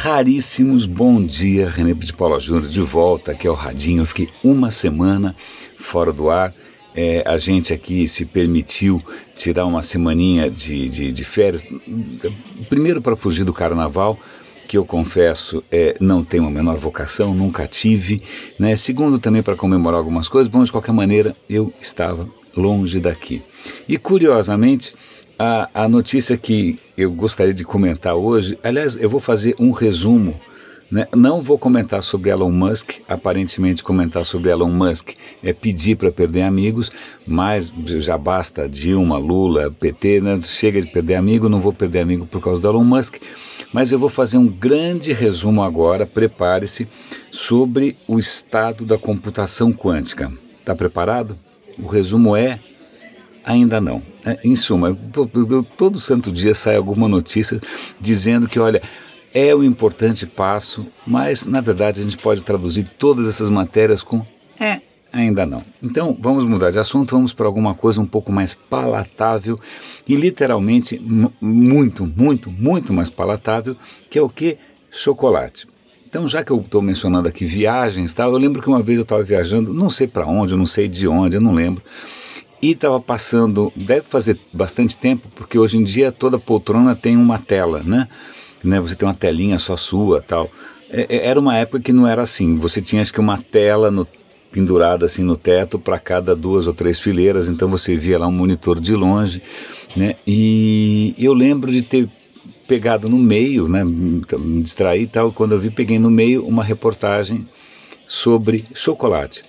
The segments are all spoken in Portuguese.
raríssimos. Bom dia, René de Paula Júnior, de volta aqui ao Radinho. Eu fiquei uma semana fora do ar. É, a gente aqui se permitiu tirar uma semaninha de, de, de férias, primeiro para fugir do carnaval, que eu confesso é, não tenho a menor vocação, nunca tive. Né? Segundo, também para comemorar algumas coisas. Bom, de qualquer maneira, eu estava longe daqui. E curiosamente, a, a notícia que eu gostaria de comentar hoje, aliás, eu vou fazer um resumo. Né? Não vou comentar sobre Elon Musk, aparentemente comentar sobre Elon Musk é pedir para perder amigos, mas já basta Dilma, Lula, PT, né? chega de perder amigo, não vou perder amigo por causa do Elon Musk, mas eu vou fazer um grande resumo agora, prepare-se, sobre o estado da computação quântica. Está preparado? O resumo é Ainda não. É, em suma, todo santo dia sai alguma notícia dizendo que, olha, é um importante passo, mas na verdade a gente pode traduzir todas essas matérias com é, ainda não. Então vamos mudar de assunto, vamos para alguma coisa um pouco mais palatável e literalmente muito, muito, muito mais palatável, que é o que? Chocolate. Então, já que eu estou mencionando aqui viagens, tal, eu lembro que uma vez eu estava viajando, não sei para onde, não sei de onde, eu não lembro. E estava passando, deve fazer bastante tempo, porque hoje em dia toda poltrona tem uma tela, né? né? Você tem uma telinha só sua tal. É, é era uma época que não era assim. Você tinha acho que uma tela no, pendurada assim no teto para cada duas ou três fileiras, então você via lá um monitor de longe, né? E eu lembro de ter pegado no meio, né? Me distraí e tal. Quando eu vi, peguei no meio uma reportagem sobre chocolate.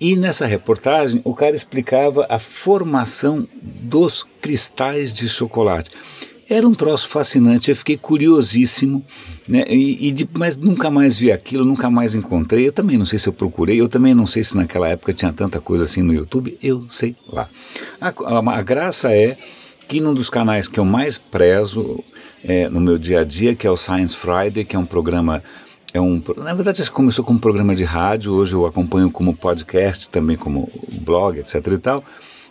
E nessa reportagem o cara explicava a formação dos cristais de chocolate. Era um troço fascinante, eu fiquei curiosíssimo, né? E, e de, mas nunca mais vi aquilo, nunca mais encontrei. Eu também não sei se eu procurei, eu também não sei se naquela época tinha tanta coisa assim no YouTube, eu sei lá. A, a, a graça é que num dos canais que eu mais prezo é, no meu dia a dia, que é o Science Friday, que é um programa é um, na verdade, isso começou como programa de rádio, hoje eu acompanho como podcast, também como blog, etc e tal.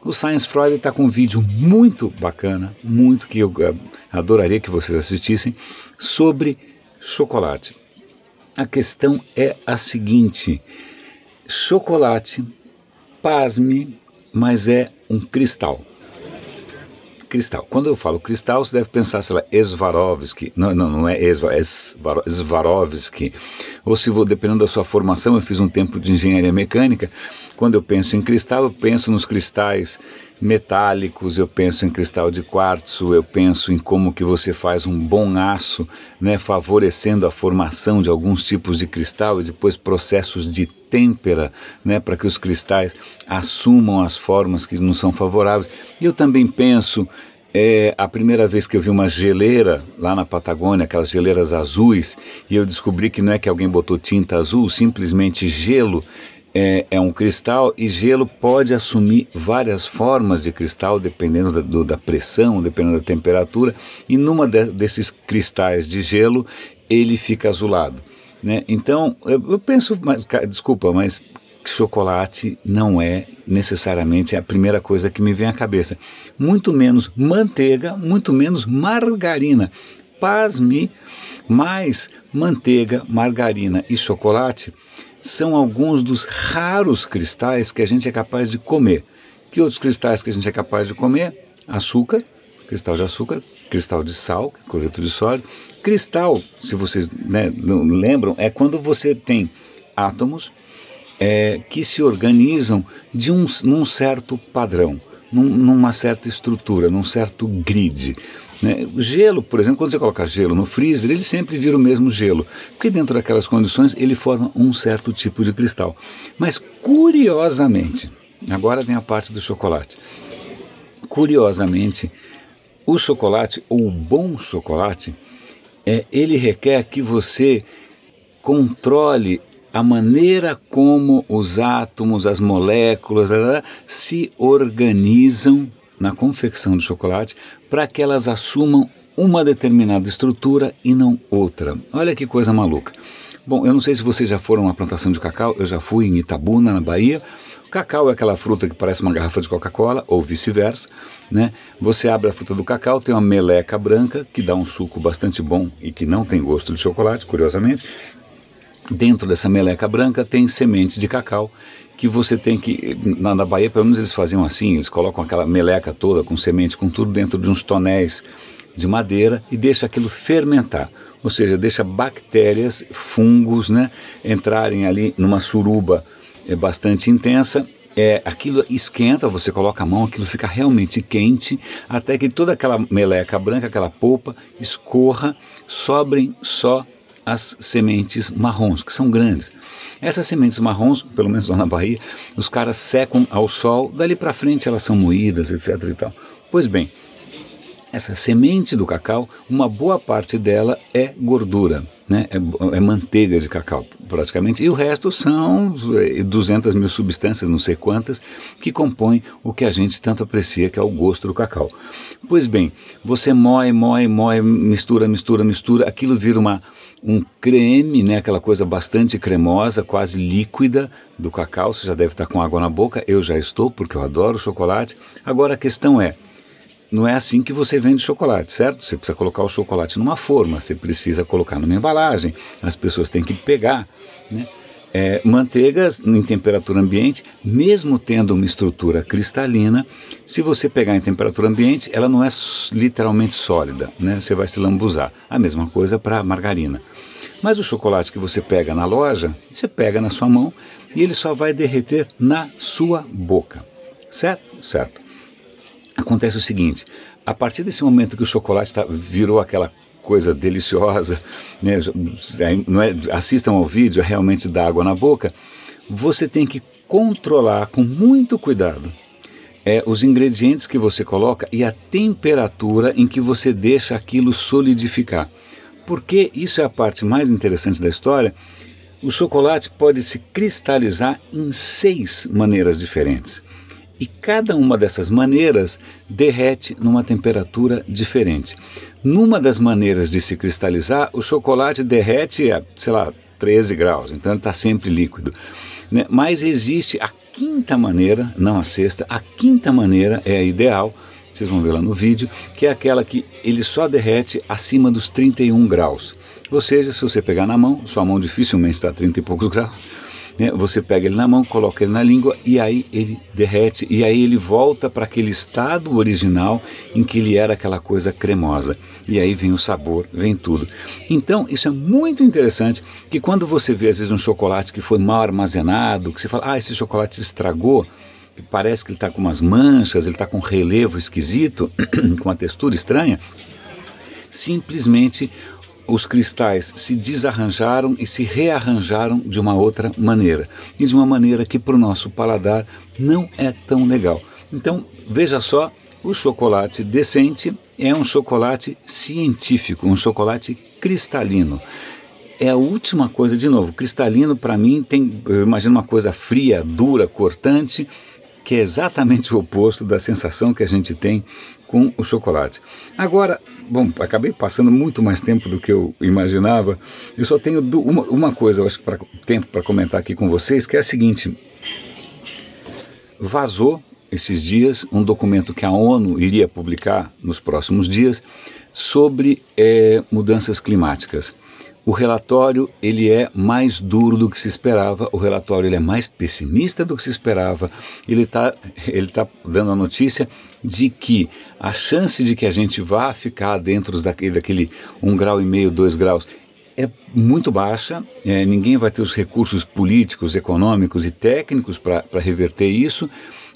O Science Friday está com um vídeo muito bacana, muito que eu eh, adoraria que vocês assistissem, sobre chocolate. A questão é a seguinte: chocolate, pasme, mas é um cristal cristal. Quando eu falo cristal, você deve pensar, sei lá, Swarovski. Não, não, não é Swarovski. Ou se vou, dependendo da sua formação, eu fiz um tempo de engenharia mecânica. Quando eu penso em cristal, eu penso nos cristais metálicos, eu penso em cristal de quartzo, eu penso em como que você faz um bom aço, né, favorecendo a formação de alguns tipos de cristal e depois processos de têmpera, né, para que os cristais assumam as formas que não são favoráveis. E eu também penso é a primeira vez que eu vi uma geleira lá na Patagônia, aquelas geleiras azuis, e eu descobri que não é que alguém botou tinta azul, simplesmente gelo é, é, um cristal e gelo pode assumir várias formas de cristal dependendo da, do, da pressão, dependendo da temperatura, e numa de, desses cristais de gelo ele fica azulado. Né? Então eu, eu penso, mas, desculpa, mas chocolate não é necessariamente a primeira coisa que me vem à cabeça. Muito menos manteiga, muito menos margarina. Pasme, mais manteiga, margarina e chocolate são alguns dos raros cristais que a gente é capaz de comer. Que outros cristais que a gente é capaz de comer? Açúcar, cristal de açúcar, cristal de sal, cloreto de sódio. Cristal, se vocês né, lembram, é quando você tem átomos é, que se organizam de um, num certo padrão, num, numa certa estrutura, num certo grid. Né? Gelo, por exemplo, quando você coloca gelo no freezer, ele sempre vira o mesmo gelo, porque dentro daquelas condições ele forma um certo tipo de cristal. Mas curiosamente, agora vem a parte do chocolate. Curiosamente, o chocolate, ou o bom chocolate, é, ele requer que você controle a maneira como os átomos, as moléculas se organizam na confecção do chocolate para que elas assumam uma determinada estrutura e não outra. Olha que coisa maluca. Bom, eu não sei se vocês já foram à plantação de cacau, eu já fui em Itabuna, na Bahia. Cacau é aquela fruta que parece uma garrafa de Coca-Cola, ou vice-versa. Né? Você abre a fruta do cacau, tem uma meleca branca, que dá um suco bastante bom e que não tem gosto de chocolate, curiosamente. Dentro dessa meleca branca tem sementes de cacau que você tem que. Na, na Bahia, pelo menos eles faziam assim: eles colocam aquela meleca toda com semente, com tudo dentro de uns tonéis de madeira e deixa aquilo fermentar. Ou seja, deixa bactérias, fungos, né, entrarem ali numa suruba é, bastante intensa é, aquilo esquenta, você coloca a mão, aquilo fica realmente quente, até que toda aquela meleca branca, aquela polpa, escorra, sobrem só as sementes marrons, que são grandes. Essas sementes marrons, pelo menos lá na Bahia, os caras secam ao sol, dali para frente elas são moídas, etc. E tal. Pois bem, essa semente do cacau, uma boa parte dela é gordura, né? é, é manteiga de cacau praticamente, e o resto são 200 mil substâncias, não sei quantas, que compõem o que a gente tanto aprecia, que é o gosto do cacau. Pois bem, você moe, moe, moe, mistura, mistura, mistura, aquilo vira uma, um creme, né, aquela coisa bastante cremosa, quase líquida do cacau, você já deve estar com água na boca, eu já estou, porque eu adoro chocolate. Agora a questão é, não é assim que você vende chocolate, certo? Você precisa colocar o chocolate numa forma, você precisa colocar numa embalagem, as pessoas têm que pegar. Né? É, manteigas em temperatura ambiente, mesmo tendo uma estrutura cristalina, se você pegar em temperatura ambiente, ela não é literalmente sólida, né? você vai se lambuzar. A mesma coisa para margarina. Mas o chocolate que você pega na loja, você pega na sua mão e ele só vai derreter na sua boca. Certo? Certo. Acontece o seguinte: a partir desse momento que o chocolate tá, virou aquela coisa deliciosa, né, não é, assistam ao vídeo, é realmente dá água na boca, você tem que controlar com muito cuidado é, os ingredientes que você coloca e a temperatura em que você deixa aquilo solidificar. Porque isso é a parte mais interessante da história. O chocolate pode se cristalizar em seis maneiras diferentes. E cada uma dessas maneiras derrete numa temperatura diferente. Numa das maneiras de se cristalizar, o chocolate derrete a, sei lá, 13 graus, então ele está sempre líquido. Né? Mas existe a quinta maneira, não a sexta, a quinta maneira é a ideal, vocês vão ver lá no vídeo, que é aquela que ele só derrete acima dos 31 graus. Ou seja, se você pegar na mão, sua mão dificilmente está a 30 e poucos graus, né? Você pega ele na mão, coloca ele na língua e aí ele derrete e aí ele volta para aquele estado original em que ele era aquela coisa cremosa. E aí vem o sabor, vem tudo. Então, isso é muito interessante que quando você vê às vezes um chocolate que foi mal armazenado, que você fala, ah, esse chocolate estragou, que parece que ele está com umas manchas, ele está com um relevo esquisito, com uma textura estranha, simplesmente os cristais se desarranjaram e se rearranjaram de uma outra maneira, e de uma maneira que para o nosso paladar não é tão legal. Então, veja só, o chocolate decente é um chocolate científico, um chocolate cristalino. É a última coisa, de novo, cristalino para mim tem, eu imagino uma coisa fria, dura, cortante, que é exatamente o oposto da sensação que a gente tem com o chocolate. Agora, bom, acabei passando muito mais tempo do que eu imaginava. Eu só tenho uma, uma coisa, eu acho que tempo para comentar aqui com vocês, que é a seguinte: vazou esses dias um documento que a ONU iria publicar nos próximos dias sobre é, mudanças climáticas. O relatório ele é mais duro do que se esperava, o relatório ele é mais pessimista do que se esperava. Ele está ele tá dando a notícia de que a chance de que a gente vá ficar dentro daquele, daquele um grau e meio, dois graus é muito baixa, é, ninguém vai ter os recursos políticos, econômicos e técnicos para reverter isso.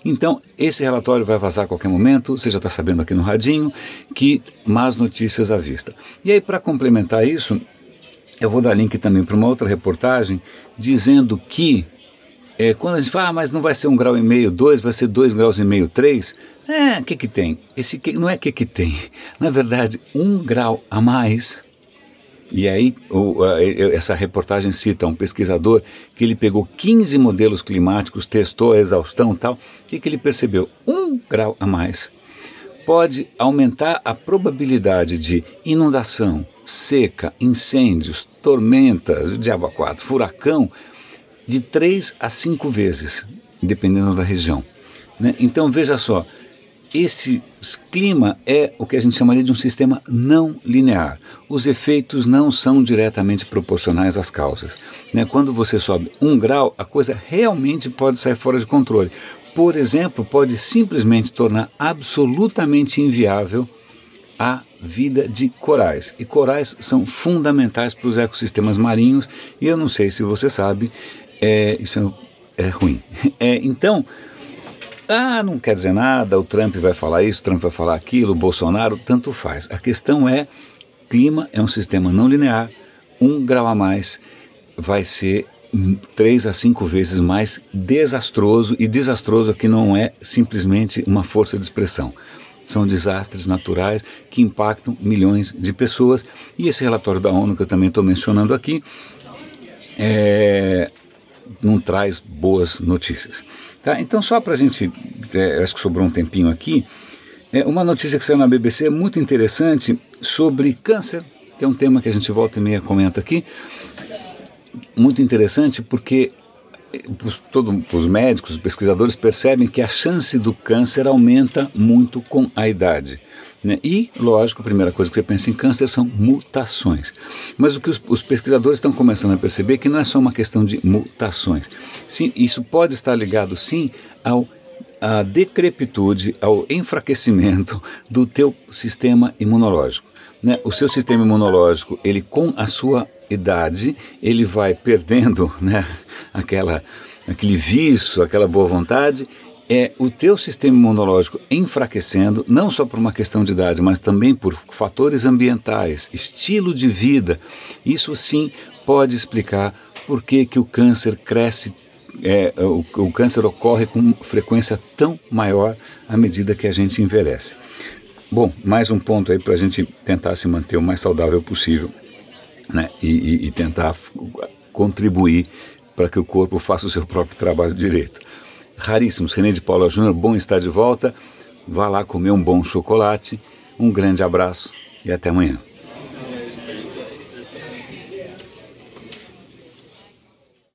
Então, esse relatório vai vazar a qualquer momento, você já está sabendo aqui no Radinho, que más notícias à vista. E aí, para complementar isso, eu vou dar link também para uma outra reportagem dizendo que é, quando a gente fala, ah, mas não vai ser um grau e meio, dois, vai ser dois graus e meio, três. É, o que que tem? Esse que, não é o que que tem. Na verdade, um grau a mais. E aí, o, a, essa reportagem cita um pesquisador que ele pegou 15 modelos climáticos, testou a exaustão e tal. Que, que ele percebeu? Um grau a mais pode aumentar a probabilidade de inundação, seca, incêndios, tormentas, diabo 4, furacão, de 3 a 5 vezes. dependendo da região. Né? Então veja só, esse clima é o que a gente chamaria de um sistema não linear. Os efeitos não são diretamente proporcionais às causas. Né? Quando você sobe um grau, a coisa realmente pode sair fora de controle. Por exemplo, pode simplesmente tornar absolutamente inviável a vida de corais. E corais são fundamentais para os ecossistemas marinhos, e eu não sei se você sabe, é, isso é, é ruim. É, então, ah, não quer dizer nada, o Trump vai falar isso, o Trump vai falar aquilo, o Bolsonaro, tanto faz. A questão é, clima é um sistema não linear, um grau a mais vai ser três a cinco vezes mais desastroso, e desastroso aqui não é simplesmente uma força de expressão. São desastres naturais que impactam milhões de pessoas. E esse relatório da ONU que eu também estou mencionando aqui é, não traz boas notícias. Tá? Então, só para a gente, é, acho que sobrou um tempinho aqui, é uma notícia que saiu na BBC muito interessante sobre câncer, que é um tema que a gente volta e meia comenta aqui. Muito interessante porque os médicos, os pesquisadores percebem que a chance do câncer aumenta muito com a idade. Né? E, lógico, a primeira coisa que você pensa em câncer são mutações. Mas o que os, os, pesquisadores estão começando a perceber é que não é só uma questão de mutações. Sim, isso pode estar ligado, sim, ao à decrepitude, ao enfraquecimento do teu sistema imunológico. Né? O seu sistema imunológico, ele com a sua idade, ele vai perdendo né, aquela, aquele vício, aquela boa vontade, é o teu sistema imunológico enfraquecendo, não só por uma questão de idade, mas também por fatores ambientais, estilo de vida. Isso sim pode explicar por que, que o câncer cresce, é, o, o câncer ocorre com frequência tão maior à medida que a gente envelhece. Bom, mais um ponto aí para a gente tentar se manter o mais saudável possível né? e, e, e tentar contribuir para que o corpo faça o seu próprio trabalho direito raríssimos. René de Paula Júnior, bom estar de volta. Vá lá comer um bom chocolate. Um grande abraço e até amanhã.